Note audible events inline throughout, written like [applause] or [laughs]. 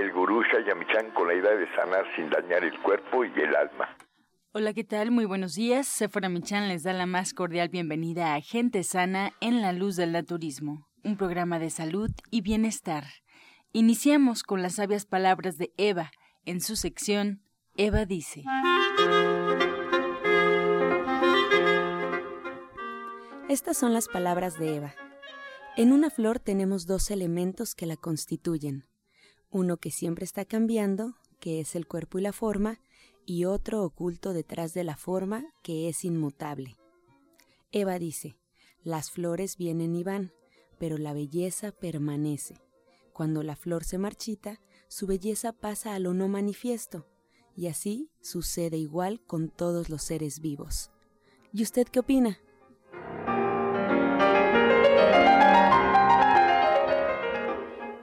el gurú Shayamichan con la idea de sanar sin dañar el cuerpo y el alma. Hola, ¿qué tal? Muy buenos días. Sephora Michan les da la más cordial bienvenida a Gente Sana en la Luz del Naturismo, un programa de salud y bienestar. Iniciamos con las sabias palabras de Eva en su sección Eva dice. Estas son las palabras de Eva. En una flor tenemos dos elementos que la constituyen. Uno que siempre está cambiando, que es el cuerpo y la forma, y otro oculto detrás de la forma, que es inmutable. Eva dice, las flores vienen y van, pero la belleza permanece. Cuando la flor se marchita, su belleza pasa a lo no manifiesto, y así sucede igual con todos los seres vivos. ¿Y usted qué opina?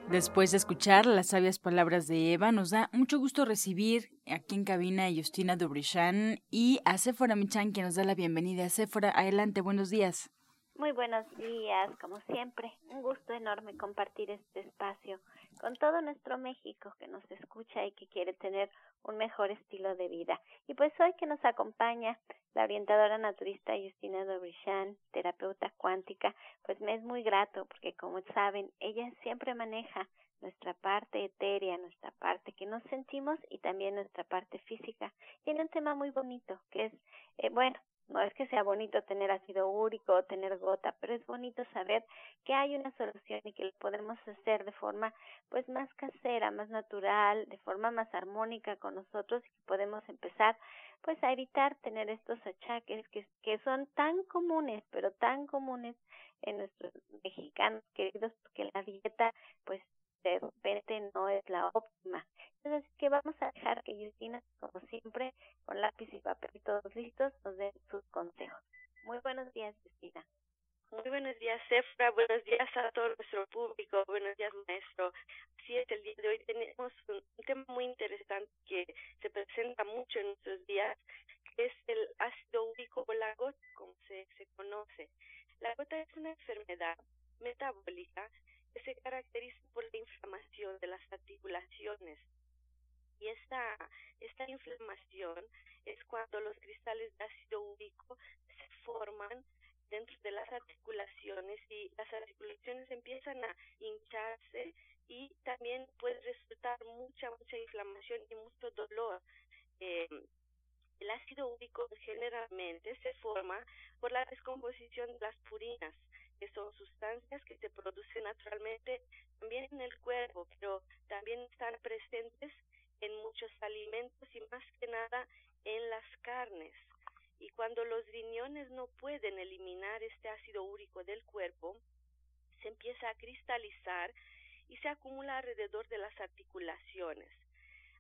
Después de escuchar las sabias palabras de Eva, nos da mucho gusto recibir aquí en cabina a Justina Dubrichan y a Sephora Michan, que nos da la bienvenida. Sephora, adelante, buenos días. Muy buenos días, como siempre. Un gusto enorme compartir este espacio con todo nuestro México que nos escucha y que quiere tener un mejor estilo de vida. Y pues hoy que nos acompaña la orientadora naturista Justina Dobrichan, terapeuta cuántica, pues me es muy grato porque como saben, ella siempre maneja nuestra parte etérea, nuestra parte que nos sentimos y también nuestra parte física. Tiene un tema muy bonito que es, eh, bueno, no es que sea bonito tener ácido úrico o tener gota, pero es bonito saber que hay una solución y que lo podemos hacer de forma pues más casera, más natural, de forma más armónica con nosotros y que podemos empezar pues a evitar tener estos achaques que, que son tan comunes, pero tan comunes en nuestros mexicanos queridos, porque la dieta pues de repente no es la óptima. Entonces, que vamos a dejar que Justina, como siempre, con lápiz y papel y todos listos, nos dé sus consejos. Muy buenos días, Justina. Muy buenos días, Sefra. Buenos días a todo nuestro público. Buenos días, maestro. Así es, el día de hoy tenemos un, tema muy interesante que se presenta mucho en nuestros días, que es el ácido úrico o la gota, como se, se conoce. La gota es una enfermedad metabólica se caracteriza por la inflamación de las articulaciones. Y esta, esta inflamación es cuando los cristales de ácido úrico se forman dentro de las articulaciones y las articulaciones empiezan a hincharse y también puede resultar mucha, mucha inflamación y mucho dolor. Eh, el ácido úrico generalmente se forma por la descomposición de las purinas, que son sustancias que se producen naturalmente también en el cuerpo, pero también están presentes en muchos alimentos y más que nada en las carnes. Y cuando los riñones no pueden eliminar este ácido úrico del cuerpo, se empieza a cristalizar y se acumula alrededor de las articulaciones.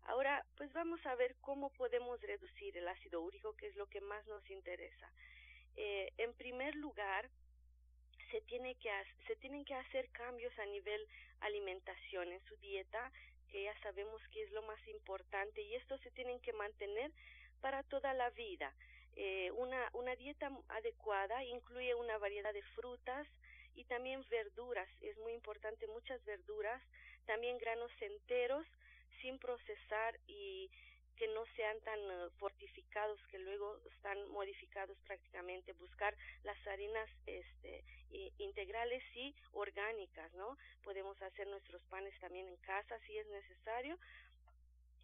Ahora, pues vamos a ver cómo podemos reducir el ácido úrico, que es lo que más nos interesa. Eh, en primer lugar, se, tiene que, se tienen que hacer cambios a nivel alimentación en su dieta, que ya sabemos que es lo más importante, y esto se tienen que mantener para toda la vida. Eh, una, una dieta adecuada incluye una variedad de frutas y también verduras. Es muy importante muchas verduras, también granos enteros sin procesar y que no sean tan eh, fortificados que luego están modificados prácticamente buscar las harinas este integrales y orgánicas no podemos hacer nuestros panes también en casa si es necesario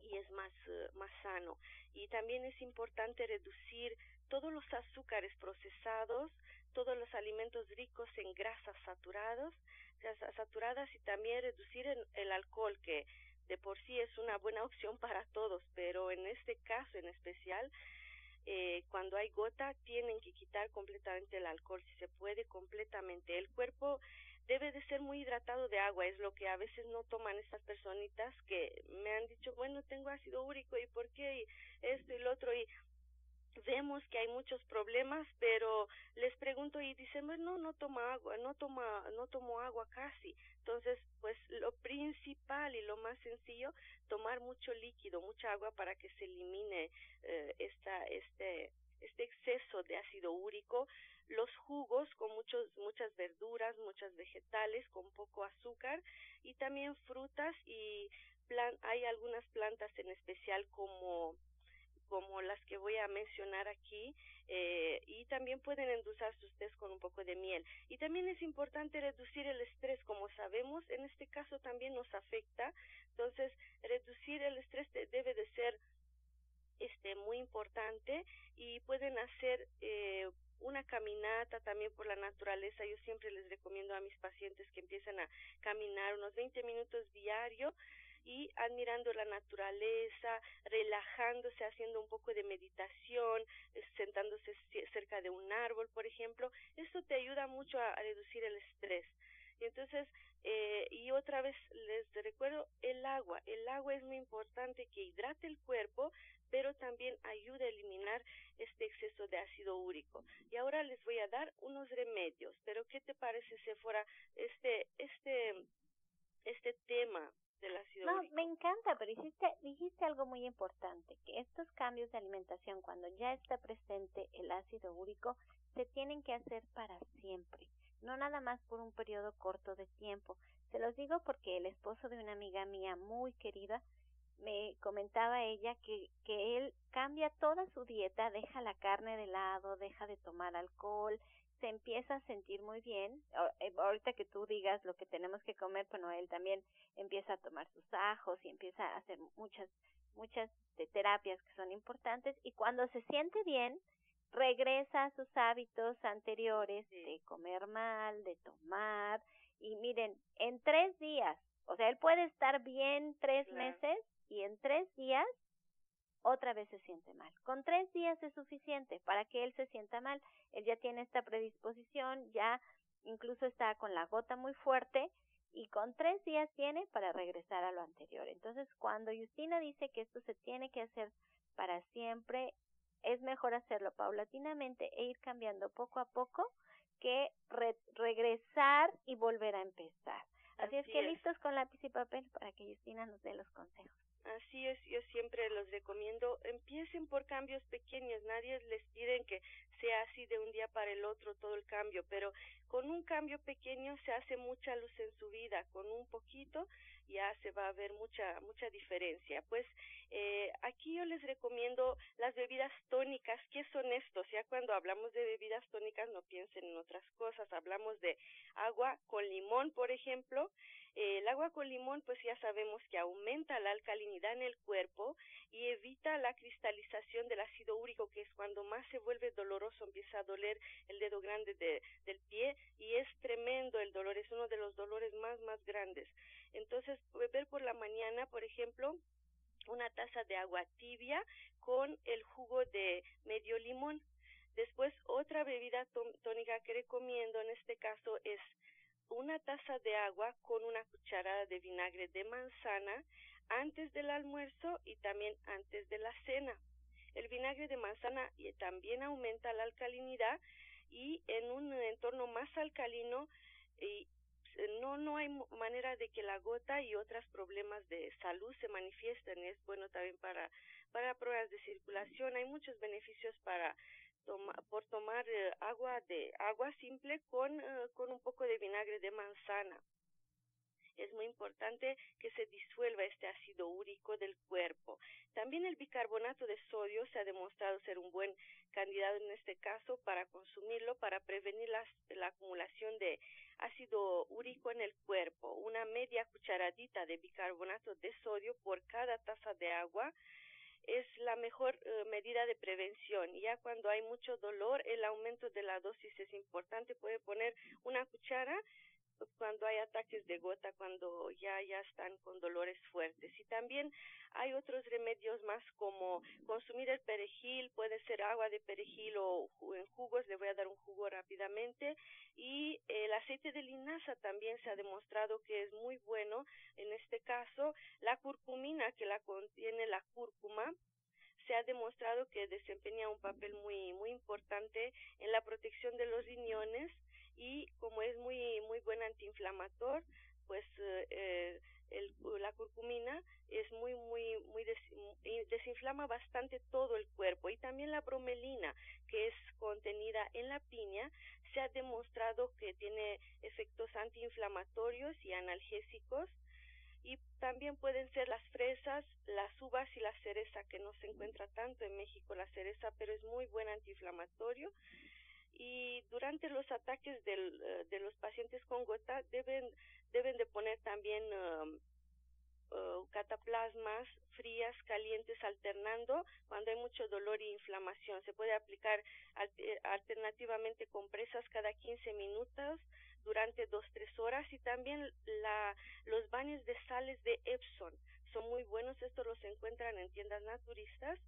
y es más eh, más sano. Y también es importante reducir todos los azúcares procesados todos los alimentos ricos en grasas saturados grasas saturadas y también reducir el alcohol que de por sí es una buena [laughs] opción para todos, pero en este caso en especial, eh, cuando hay gota, tienen que quitar completamente el alcohol, si se puede, completamente. El cuerpo debe de ser muy hidratado de agua, es lo que a veces no toman estas personitas que me han dicho, bueno, tengo ácido úrico y por qué y esto y lo otro y vemos que hay muchos problemas, pero les pregunto y dicen, bueno, no, toma agua, no toma, no tomo agua casi. Entonces, pues lo principal y lo más sencillo, tomar mucho líquido, mucha agua para que se elimine eh, esta, este, este exceso de ácido úrico, los jugos con muchos, muchas verduras, muchas vegetales, con poco azúcar y también frutas y hay algunas plantas en especial como como las que voy a mencionar aquí eh, y también pueden endulzar sus con un poco de miel. Y también es importante reducir el estrés, como sabemos, en este caso también nos afecta, entonces reducir el estrés debe de ser este muy importante y pueden hacer eh, una caminata también por la naturaleza. Yo siempre les recomiendo a mis pacientes que empiecen a caminar unos 20 minutos diario y admirando la naturaleza, relajándose, haciendo un poco de meditación, eh, sentándose cerca de un árbol, por ejemplo, esto te ayuda mucho a, reducir el estrés. Y entonces, eh, y otra vez les recuerdo el agua. El agua es muy importante que hidrate el cuerpo, pero también ayuda a eliminar este exceso de ácido úrico. Y ahora les voy a dar unos remedios. Pero ¿qué te parece, fuera este, este, este tema no, me encanta, pero dijiste, dijiste algo muy importante, que estos cambios de alimentación, cuando ya está presente el ácido úrico, se tienen que hacer para siempre, no nada más por un periodo corto de tiempo. Se los digo porque el esposo de una amiga mía muy querida me comentaba ella que, que él cambia toda su dieta, deja la carne de lado, deja de tomar alcohol, se empieza a sentir muy bien. Eh, ahorita que tú digas lo que tenemos que comer, bueno, él también empieza a tomar sus ajos y empieza a hacer muchas, muchas terapias que son importantes y cuando se siente bien, regresa a sus hábitos anteriores de comer mal, de tomar y miren, en tres días, o sea, él puede estar bien tres meses y en tres días otra vez se siente mal. Con tres días es suficiente para que él se sienta mal. Él ya tiene esta predisposición, ya incluso está con la gota muy fuerte y con tres días tiene para regresar a lo anterior. Entonces, cuando Justina dice que esto se tiene que hacer para siempre, es mejor hacerlo paulatinamente e ir cambiando poco a poco que regresar y volver a empezar. Así, es que listos con lápiz y papel para que Justina nos dé los consejos. Así es, yo siempre los recomiendo, empiecen por cambios pequeños, nadie les pide que sea así de un día para el otro todo el cambio, pero con un cambio pequeño se hace mucha luz en su vida, con un poquito ya se va a ver mucha mucha diferencia. Pues eh, aquí yo les recomiendo las bebidas tónicas. ¿Qué son estos? Ya cuando hablamos de bebidas tónicas no piensen en otras cosas. Hablamos de agua con limón, por ejemplo. Eh, el agua con limón, pues ya sabemos que aumenta la alcalinidad en el cuerpo y evita la cristalización del ácido úrico, que es cuando más se vuelve doloroso, empieza a doler el dedo grande de, del pie y es tremendo el dolor, es uno de los dolores más, más grandes. Entonces, beber por la mañana, por ejemplo, una taza de agua tibia con el jugo de medio limón. Después, otra bebida tónica que recomiendo en este caso es una taza de agua con una cucharada de vinagre de manzana antes del almuerzo y también antes de la cena. El vinagre de manzana también aumenta la alcalinidad y en un entorno más alcalino y no no hay manera de que la gota y otros problemas de salud se manifiesten. Es bueno también para para pruebas de circulación. Hay muchos beneficios para por tomar eh, agua de agua simple con eh, con un poco de vinagre de manzana. Es muy importante que se disuelva este ácido úrico del cuerpo. También el bicarbonato de sodio se ha demostrado ser un buen candidato en este caso para consumirlo para prevenir la acumulación de ácido úrico en el cuerpo. Una media cucharadita de bicarbonato de sodio por cada taza de agua es la mejor eh, medida de prevención. Ya cuando hay mucho dolor, el aumento de la dosis es importante. Puede poner una cuchara cuando hay ataques de gota, cuando ya, ya están con dolores fuertes. Y también hay otros remedios más como consumir el perejil, puede ser agua de perejil o en jugos, le voy a dar un jugo rápidamente. Y el aceite de linaza también se ha demostrado que es muy bueno. En este caso, la curcumina que la contiene la cúrcuma, se ha demostrado que desempeña un papel muy muy importante en la protección de los riñones y como es muy muy buen antiinflamator pues eh, el, la curcumina es muy muy muy desinflama bastante todo el cuerpo. Y también la bromelina que es contenida en la piña se ha demostrado que tiene efectos antiinflamatorios y analgésicos. Y también pueden ser las fresas, las uvas y la cereza que no se encuentra tanto en México la cereza pero es muy buen antiinflamatorio y durante los ataques del, eh, de los pacientes con gota deben deben de poner también um, uh, cataplasmas frías, calientes, alternando cuando hay mucho dolor e inflamación. Se puede aplicar alternativamente compresas cada 15 minutos durante 2-3 horas y también la, los baños de sales de Epson son muy buenos. Estos los encuentran en tiendas naturistas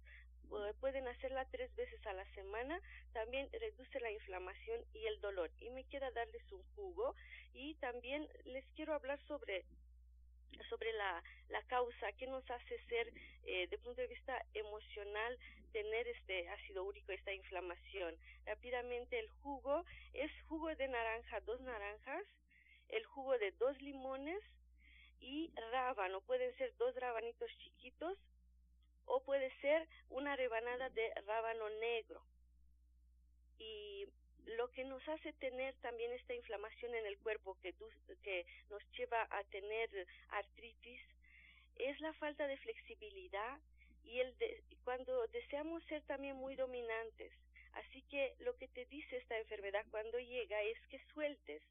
pueden hacerla tres veces a la semana, también reduce la inflamación y el dolor. Y me queda darles un jugo. Y también les quiero hablar sobre sobre la, la causa que nos hace ser eh, de punto de vista emocional tener este ácido úrico esta inflamación. Rápidamente el jugo es jugo de naranja dos naranjas el jugo de dos limones y rábano. Pueden ser dos rabanitos chiquitos o puede ser una rebanada de rábano negro. Y lo que nos hace tener también esta inflamación en el cuerpo que, que nos lleva a tener artritis es la falta de flexibilidad y el cuando deseamos ser también muy dominantes. Así que lo que te dice esta enfermedad cuando llega es que sueltes,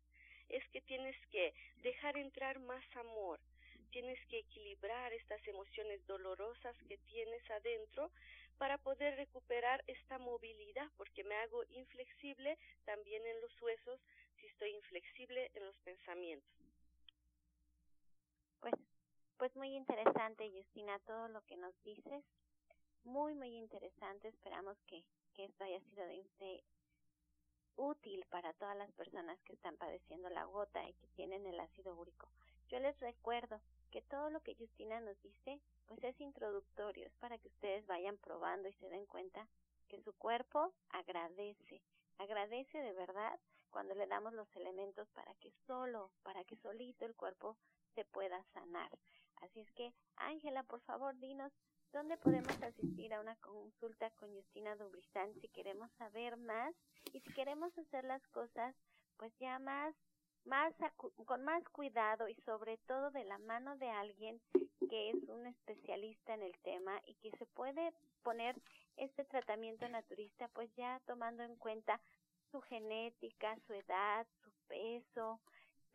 es que tienes que dejar entrar más amor, tienes que equilibrar estas emociones dolorosas que tienes adentro para poder recuperar esta movilidad, porque me hago inflexible también en los huesos si estoy inflexible en los pensamientos. Pues, pues muy interesante, Justina, todo lo que nos dices. Muy, muy interesante. Esperamos que, que esto haya sido de útil para todas las personas que están padeciendo la gota y que tienen el ácido úrico. Yo les recuerdo que todo lo que Justina nos dice, pues es introductorio, es para que ustedes vayan probando y se den cuenta que su cuerpo agradece, agradece de verdad cuando le damos los elementos para que solo, para que solito el cuerpo se pueda sanar. Así es que, Ángela, por favor, dinos dónde podemos asistir a una consulta con Justina Dubristán si queremos saber más y si queremos hacer las cosas pues ya más más con más cuidado y sobre todo de la mano de alguien que es un especialista en el tema y que se puede poner este tratamiento naturista pues ya tomando en cuenta su genética, su edad, su peso,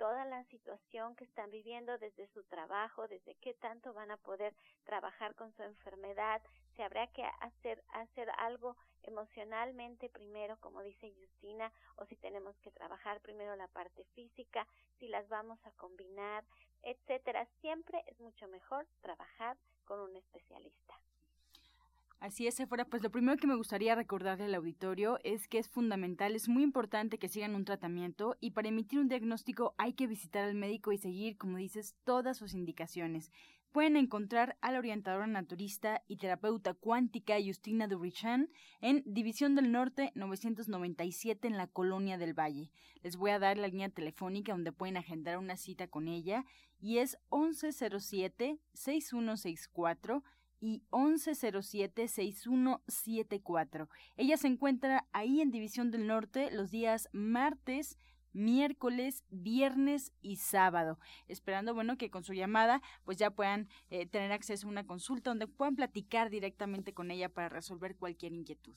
toda la situación que están viviendo desde su trabajo, desde qué tanto van a poder trabajar con su enfermedad, si habrá que hacer hacer algo emocionalmente primero, como dice Justina, o si tenemos que trabajar primero la parte física, si las vamos a combinar, etcétera. Siempre es mucho mejor trabajar con un especialista. Así es, fuera pues lo primero que me gustaría recordarle al auditorio es que es fundamental, es muy importante que sigan un tratamiento y para emitir un diagnóstico hay que visitar al médico y seguir, como dices, todas sus indicaciones. Pueden encontrar a la orientadora naturista y terapeuta cuántica Justina Dubrichan en División del Norte 997 en la Colonia del Valle. Les voy a dar la línea telefónica donde pueden agendar una cita con ella y es 1107 6164 y 1107-6174. Ella se encuentra ahí en División del Norte los días martes, miércoles, viernes y sábado, esperando, bueno, que con su llamada pues ya puedan eh, tener acceso a una consulta donde puedan platicar directamente con ella para resolver cualquier inquietud.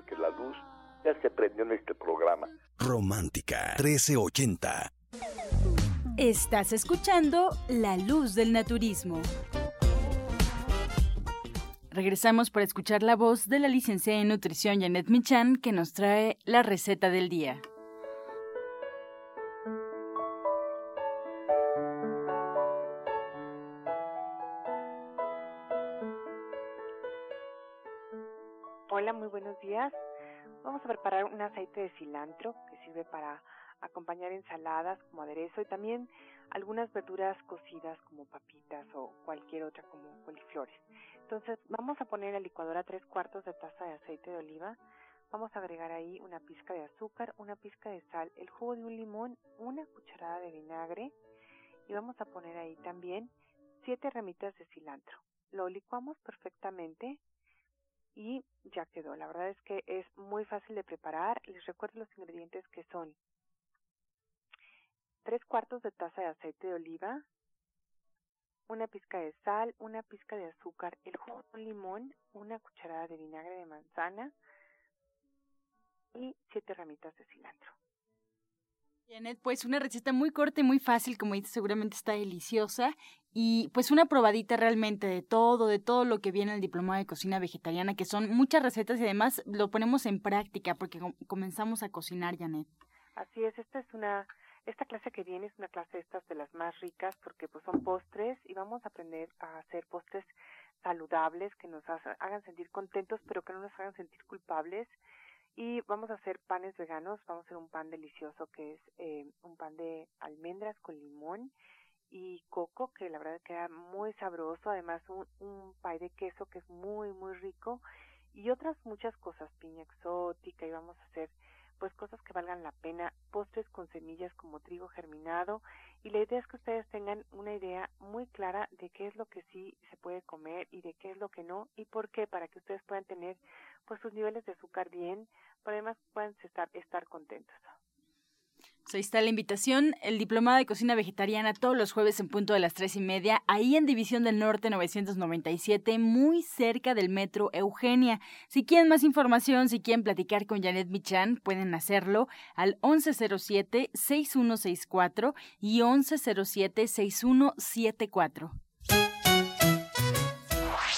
luz ya se prendió en este programa. Romántica 1380. Estás escuchando La Luz del Naturismo. Regresamos para escuchar la voz de la licenciada en nutrición Janet Michan que nos trae la receta del día. Vamos a preparar un aceite de cilantro que sirve para acompañar ensaladas como aderezo y también algunas verduras cocidas como papitas o cualquier otra como coliflores. Entonces vamos a poner en la licuadora tres cuartos de taza de aceite de oliva. Vamos a agregar ahí una pizca de azúcar, una pizca de sal, el jugo de un limón, una cucharada de vinagre y vamos a poner ahí también siete ramitas de cilantro. Lo licuamos perfectamente y ya quedó. La verdad es que es muy fácil de preparar. Les recuerdo los ingredientes que son tres cuartos de taza de aceite de oliva, una pizca de sal, una pizca de azúcar, el jugo de un limón, una cucharada de vinagre de manzana y siete ramitas de cilantro. Janet, pues una receta muy corta y muy fácil, como dices, seguramente está deliciosa. Y pues una probadita realmente de todo, de todo lo que viene el diplomado de cocina vegetariana, que son muchas recetas y además lo ponemos en práctica porque comenzamos a cocinar, Janet. Así es, esta es una, esta clase que viene es una clase de estas de las más ricas porque pues son postres y vamos a aprender a hacer postres saludables que nos hagan sentir contentos pero que no nos hagan sentir culpables y vamos a hacer panes veganos, vamos a hacer un pan delicioso que es eh, un pan de almendras con limón y coco, que la verdad queda muy sabroso, además un, un pay de queso que es muy, muy rico y otras muchas cosas, piña exótica y vamos a hacer pues cosas que valgan la pena, postres con semillas como trigo germinado y la idea es que ustedes tengan una idea muy clara de qué es lo que sí se puede comer y de qué es lo que no y por qué para que ustedes puedan tener pues sus niveles de azúcar bien, pero además puedan estar, estar contentos. Ahí está la invitación, el diplomado de cocina vegetariana todos los jueves en punto de las tres y media, ahí en División del Norte 997, muy cerca del metro Eugenia. Si quieren más información, si quieren platicar con Janet Michan, pueden hacerlo al 1107-6164 y 1107-6174.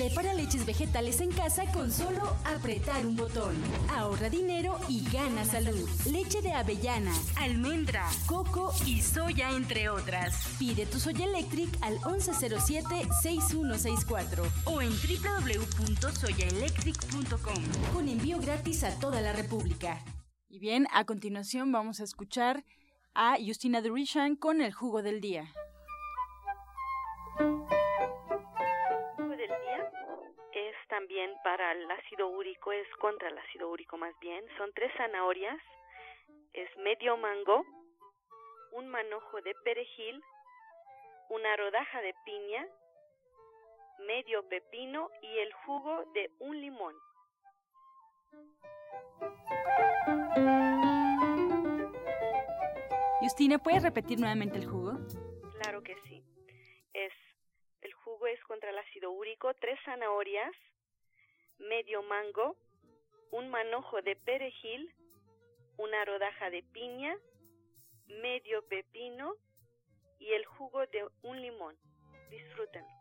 Prepara leches vegetales en casa con solo apretar un botón. Ahorra dinero y gana salud. Leche de avellana, almendra, coco y soya, entre otras. Pide tu Soya Electric al 1107-6164 o en www.soyaelectric.com con envío gratis a toda la República. Y bien, a continuación vamos a escuchar a Justina Durishan con el jugo del día. También para el ácido úrico, es contra el ácido úrico más bien. Son tres zanahorias, es medio mango, un manojo de perejil, una rodaja de piña, medio pepino y el jugo de un limón. Justina, ¿puedes repetir nuevamente el jugo? Claro que sí. Es el jugo es contra el ácido úrico, tres zanahorias, medio mango, un manojo de perejil, una rodaja de piña, medio pepino y el jugo de un limón. Disfrútenlo.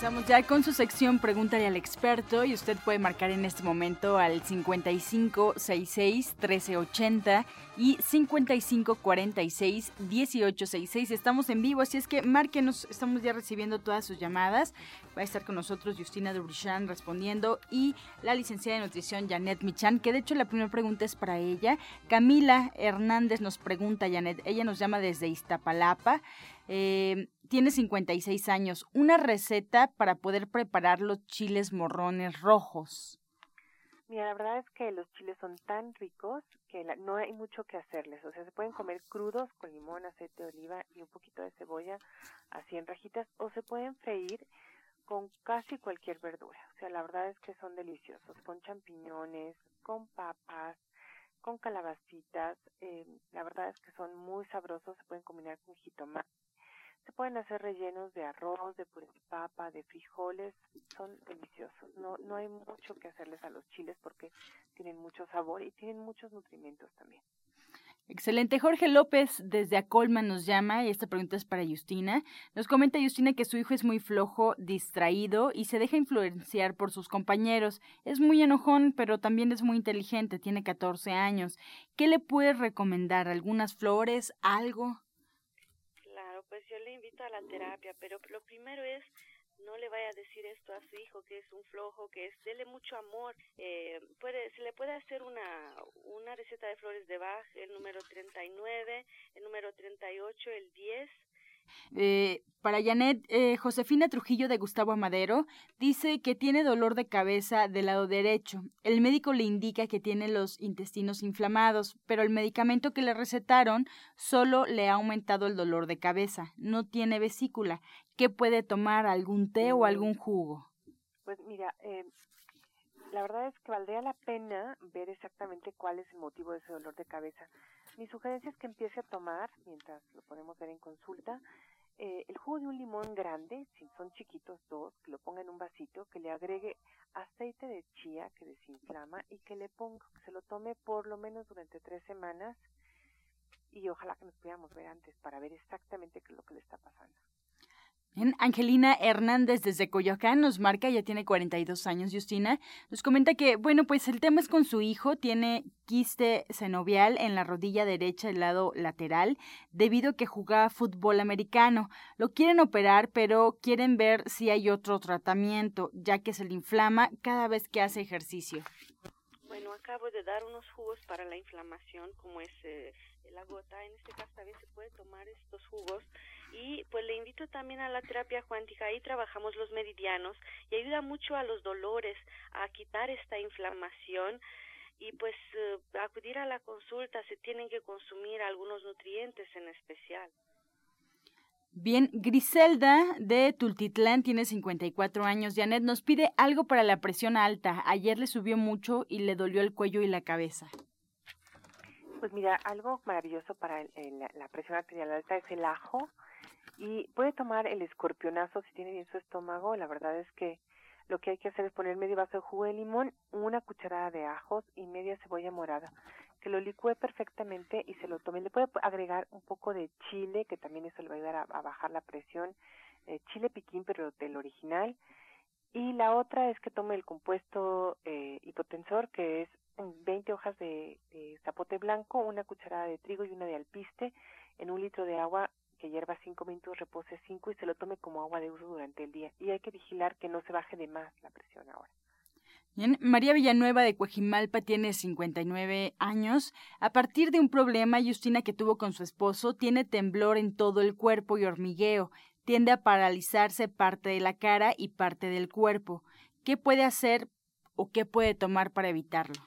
Estamos ya con su sección Pregúntale al experto y usted puede marcar en este momento al 5566-1380 y 5546-1866. Estamos en vivo, así es que márquenos, estamos ya recibiendo todas sus llamadas. Va a estar con nosotros Justina Dubrichan respondiendo y la licenciada de nutrición Janet Michan, que de hecho la primera pregunta es para ella. Camila Hernández nos pregunta, Janet, ella nos llama desde Iztapalapa. Eh, tiene 56 años. Una receta para poder preparar los chiles morrones rojos. Mira, la verdad es que los chiles son tan ricos que no hay mucho que hacerles. O sea, se pueden comer crudos con limón, aceite de oliva y un poquito de cebolla, así en rajitas, o se pueden freír con casi cualquier verdura. O sea, la verdad es que son deliciosos, con champiñones, con papas, con calabacitas. Eh, la verdad es que son muy sabrosos, se pueden combinar con jitomate se pueden hacer rellenos de arroz, de puré de papa, de frijoles, son deliciosos. No, no hay mucho que hacerles a los chiles porque tienen mucho sabor y tienen muchos nutrimentos también. Excelente. Jorge López desde Acolman nos llama y esta pregunta es para Justina. Nos comenta Justina que su hijo es muy flojo, distraído y se deja influenciar por sus compañeros. Es muy enojón, pero también es muy inteligente, tiene 14 años. ¿Qué le puedes recomendar? ¿Algunas flores? ¿Algo? Pues yo le invito a la terapia, pero lo primero es no le vaya a decir esto a su hijo que es un flojo, que es dele mucho amor. Eh, puede, se le puede hacer una, una receta de flores de Bach, el número 39, el número 38, el 10 eh, para Janet, eh, Josefina Trujillo de Gustavo Amadero dice que tiene dolor de cabeza del lado derecho. El médico le indica que tiene los intestinos inflamados, pero el medicamento que le recetaron solo le ha aumentado el dolor de cabeza. No tiene vesícula. ¿Qué puede tomar? ¿Algún té o algún jugo? Pues mira, eh, la verdad es que valdría la pena ver exactamente cuál es el motivo de ese dolor de cabeza. Mi sugerencia es que empiece a tomar, mientras lo podemos ver en consulta, eh, el jugo de un limón grande, si son chiquitos dos, que lo ponga en un vasito, que le agregue aceite de chía que desinflama y que le ponga, que se lo tome por lo menos durante tres semanas y ojalá que nos pudiéramos ver antes para ver exactamente qué es lo que le está pasando. Angelina Hernández desde Coyoacán nos marca, ya tiene 42 años, Justina. Nos comenta que, bueno, pues el tema es con su hijo, tiene quiste senovial en la rodilla derecha del lado lateral, debido a que jugaba fútbol americano. Lo quieren operar, pero quieren ver si hay otro tratamiento, ya que se le inflama cada vez que hace ejercicio. Bueno, acabo de dar unos jugos para la inflamación, como es eh, la gota. En este caso, también se puede tomar estos jugos y pues le invito también a la terapia cuántica, ahí trabajamos los meridianos y ayuda mucho a los dolores, a quitar esta inflamación y pues eh, acudir a la consulta se tienen que consumir algunos nutrientes en especial. Bien, Griselda de Tultitlán tiene 54 años. Janet nos pide algo para la presión alta. Ayer le subió mucho y le dolió el cuello y la cabeza. Pues mira, algo maravilloso para la presión arterial alta es el ajo y puede tomar el escorpionazo si tiene bien su estómago. La verdad es que lo que hay que hacer es poner medio vaso de jugo de limón, una cucharada de ajos y media cebolla morada. Que lo licúe perfectamente y se lo tome. Le puede agregar un poco de chile, que también eso le va a ayudar a, bajar la presión. Eh, chile piquín, pero del original. Y la otra es que tome el compuesto eh, hipotensor, que es 20 hojas de, de zapote blanco, una cucharada de trigo y una de alpiste en un litro de agua que hierva cinco minutos, repose cinco y se lo tome como agua de uso durante el día. Y hay que vigilar que no se baje de más la presión ahora. Bien, María Villanueva de Coajimalpa tiene 59 años. A partir de un problema, Justina, que tuvo con su esposo, tiene temblor en todo el cuerpo y hormigueo. Tiende a paralizarse parte de la cara y parte del cuerpo. ¿Qué puede hacer o qué puede tomar para evitarlo?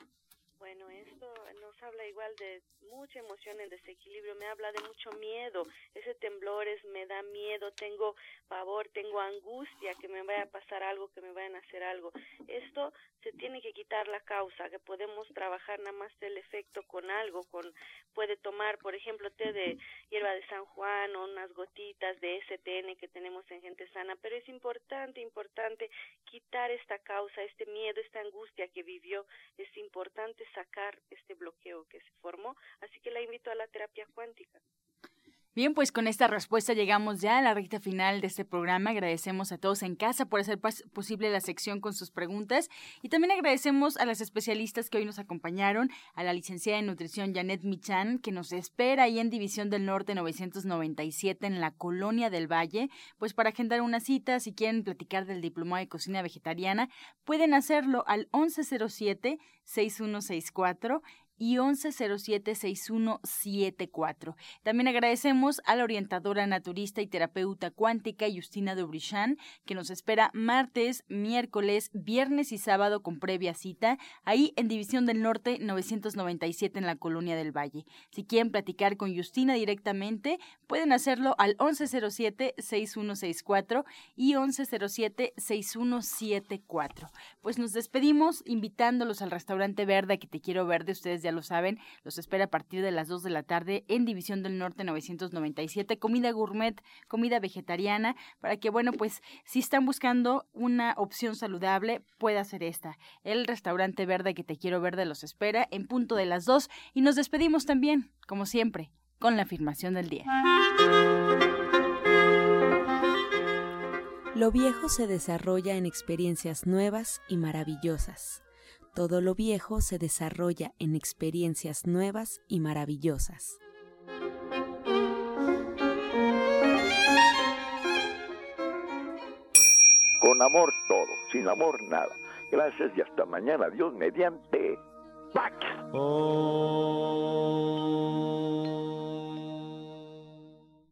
Bueno, esto nos habla igual de mucha emoción en desequilibrio, me habla de mucho miedo, ese temblor es, me da miedo, tengo pavor, tengo angustia que me vaya a pasar algo, que me vayan a hacer algo. Esto se tiene que quitar la causa, que podemos trabajar nada más el efecto con algo, con puede tomar, por ejemplo, té de hierba de San Juan o unas gotitas de STN que tenemos en gente sana, pero es importante, importante quitar esta causa, este miedo, esta angustia que vivió, es importante sacar este bloqueo que se formó, así que la invito a la terapia cuántica. Bien, pues con esta respuesta llegamos ya a la recta final de este programa. Agradecemos a todos en casa por hacer posible la sección con sus preguntas y también agradecemos a las especialistas que hoy nos acompañaron, a la licenciada en nutrición Janet Michan, que nos espera ahí en División del Norte 997 en la Colonia del Valle, pues para agendar una cita, si quieren platicar del diplomado de cocina vegetariana, pueden hacerlo al 1107 6164 y 1107-6174. También agradecemos a la orientadora naturista y terapeuta cuántica Justina Dubrichan, que nos espera martes, miércoles, viernes y sábado con previa cita, ahí en División del Norte 997 en la Colonia del Valle. Si quieren platicar con Justina directamente, pueden hacerlo al 1107-6164 y 1107-6174. Pues nos despedimos invitándolos al restaurante verde que te quiero ver de ustedes ya lo saben, los espera a partir de las 2 de la tarde en División del Norte 997, comida gourmet, comida vegetariana, para que, bueno, pues si están buscando una opción saludable, pueda ser esta. El restaurante verde que te quiero verde los espera en punto de las 2 y nos despedimos también, como siempre, con la afirmación del día. Lo viejo se desarrolla en experiencias nuevas y maravillosas. Todo lo viejo se desarrolla en experiencias nuevas y maravillosas. Con amor todo, sin amor nada. Gracias y hasta mañana. Dios mediante. ¡Pax! Oh.